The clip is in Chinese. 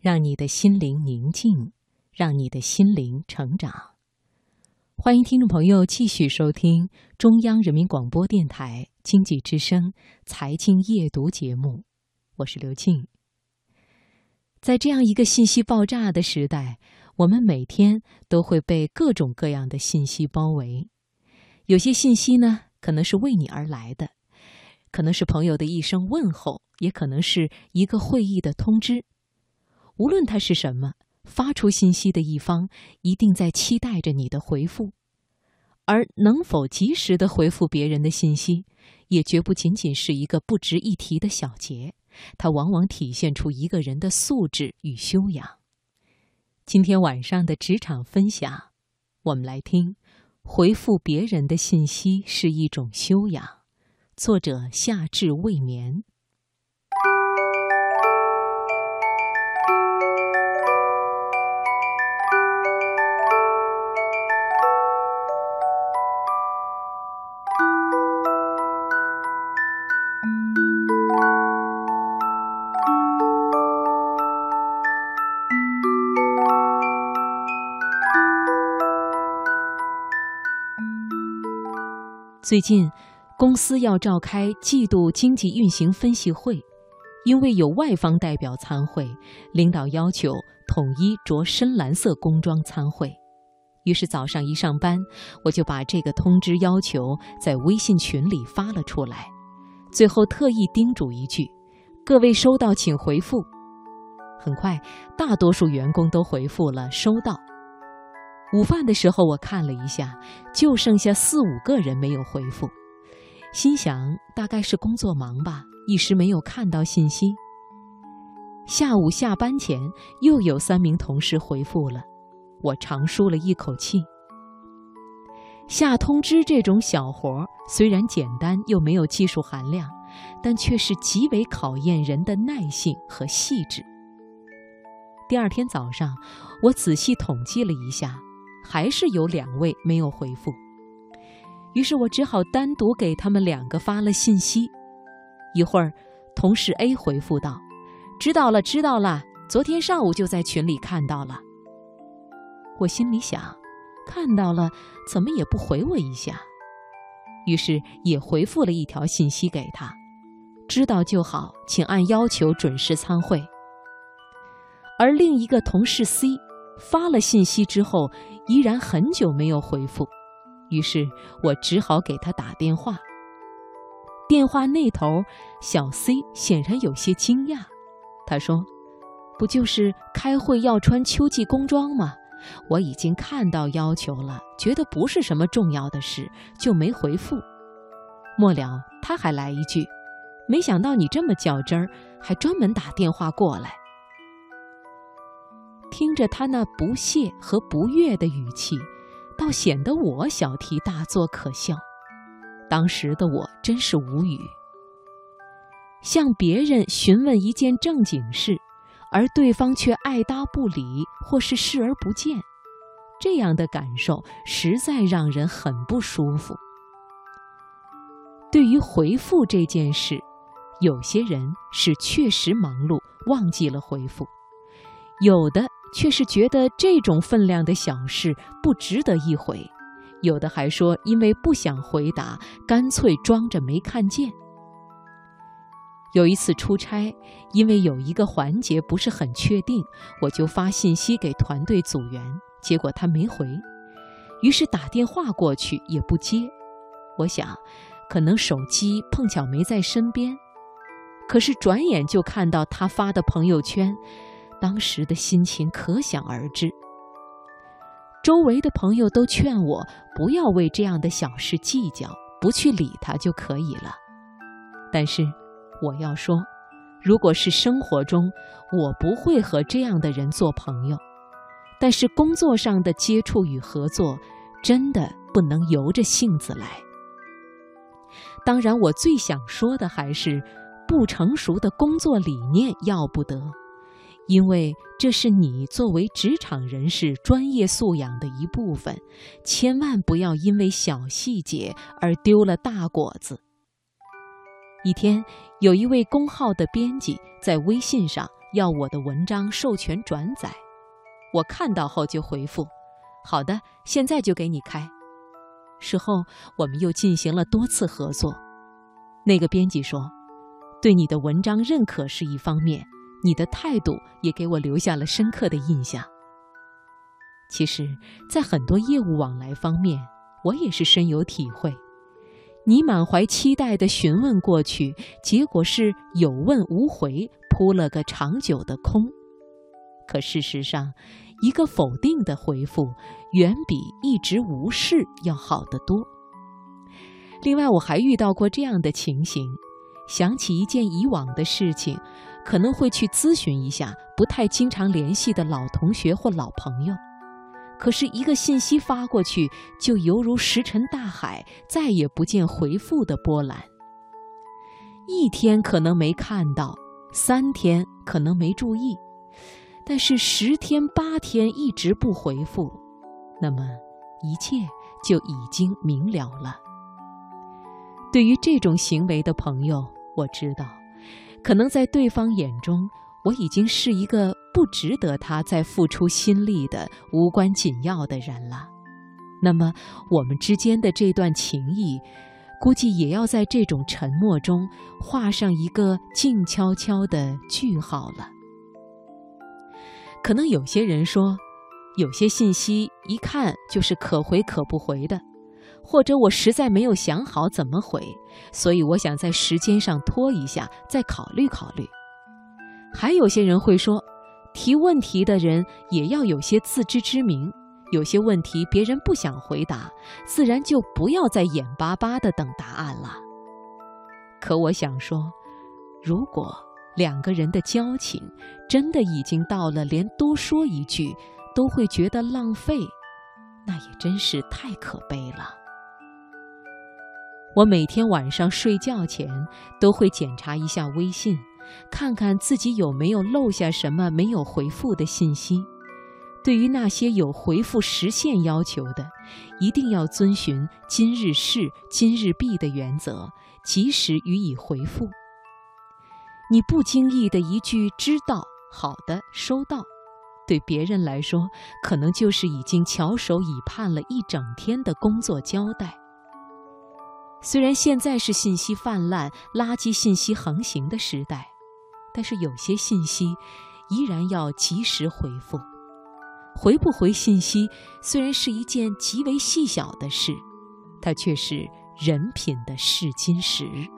让你的心灵宁静，让你的心灵成长。欢迎听众朋友继续收听中央人民广播电台经济之声财经夜读节目，我是刘静。在这样一个信息爆炸的时代，我们每天都会被各种各样的信息包围。有些信息呢，可能是为你而来的，可能是朋友的一声问候，也可能是一个会议的通知。无论它是什么，发出信息的一方一定在期待着你的回复，而能否及时的回复别人的信息，也绝不仅仅是一个不值一提的小节。它往往体现出一个人的素质与修养。今天晚上的职场分享，我们来听：回复别人的信息是一种修养。作者夏至未眠。最近，公司要召开季度经济运行分析会，因为有外方代表参会，领导要求统一着深蓝色工装参会。于是早上一上班，我就把这个通知要求在微信群里发了出来，最后特意叮嘱一句：“各位收到请回复。”很快，大多数员工都回复了“收到”。午饭的时候，我看了一下，就剩下四五个人没有回复，心想大概是工作忙吧，一时没有看到信息。下午下班前，又有三名同事回复了，我长舒了一口气。下通知这种小活虽然简单又没有技术含量，但却是极为考验人的耐性和细致。第二天早上，我仔细统计了一下。还是有两位没有回复，于是我只好单独给他们两个发了信息。一会儿，同事 A 回复道：“知道了，知道了，昨天上午就在群里看到了。”我心里想，看到了，怎么也不回我一下？于是也回复了一条信息给他：“知道就好，请按要求准时参会。”而另一个同事 C 发了信息之后。依然很久没有回复，于是我只好给他打电话。电话那头，小 C 显然有些惊讶，他说：“不就是开会要穿秋季工装吗？我已经看到要求了，觉得不是什么重要的事，就没回复。”末了，他还来一句：“没想到你这么较真儿，还专门打电话过来。”听着他那不屑和不悦的语气，倒显得我小题大做可笑。当时的我真是无语。向别人询问一件正经事，而对方却爱答不理或是视而不见，这样的感受实在让人很不舒服。对于回复这件事，有些人是确实忙碌忘记了回复，有的。却是觉得这种分量的小事不值得一回，有的还说因为不想回答，干脆装着没看见。有一次出差，因为有一个环节不是很确定，我就发信息给团队组员，结果他没回，于是打电话过去也不接。我想，可能手机碰巧没在身边，可是转眼就看到他发的朋友圈。当时的心情可想而知。周围的朋友都劝我不要为这样的小事计较，不去理他就可以了。但是，我要说，如果是生活中，我不会和这样的人做朋友；但是工作上的接触与合作，真的不能由着性子来。当然，我最想说的还是，不成熟的工作理念要不得。因为这是你作为职场人士专业素养的一部分，千万不要因为小细节而丢了大果子。一天，有一位公号的编辑在微信上要我的文章授权转载。我看到后就回复：“好的，现在就给你开。”事后我们又进行了多次合作。那个编辑说：“对你的文章认可是一方面，你的态度也给我留下了深刻的印象。”其实，在很多业务往来方面，我也是深有体会。你满怀期待地询问过去，结果是有问无回，扑了个长久的空。可事实上，一个否定的回复，远比一直无视要好得多。另外，我还遇到过这样的情形：想起一件以往的事情，可能会去咨询一下不太经常联系的老同学或老朋友。可是，一个信息发过去，就犹如石沉大海，再也不见回复的波澜。一天可能没看到，三天可能没注意，但是十天八天一直不回复，那么一切就已经明了了。对于这种行为的朋友，我知道，可能在对方眼中。我已经是一个不值得他再付出心力的无关紧要的人了，那么我们之间的这段情谊，估计也要在这种沉默中画上一个静悄悄的句号了。可能有些人说，有些信息一看就是可回可不回的，或者我实在没有想好怎么回，所以我想在时间上拖一下，再考虑考虑。还有些人会说，提问题的人也要有些自知之明，有些问题别人不想回答，自然就不要再眼巴巴地等答案了。可我想说，如果两个人的交情真的已经到了连多说一句都会觉得浪费，那也真是太可悲了。我每天晚上睡觉前都会检查一下微信。看看自己有没有漏下什么没有回复的信息。对于那些有回复时限要求的，一定要遵循“今日事今日毕”的原则，及时予以回复。你不经意的一句“知道”“好的”“收到”，对别人来说，可能就是已经翘首以盼了一整天的工作交代。虽然现在是信息泛滥、垃圾信息横行的时代。但是有些信息，依然要及时回复。回不回信息，虽然是一件极为细小的事，它却是人品的试金石。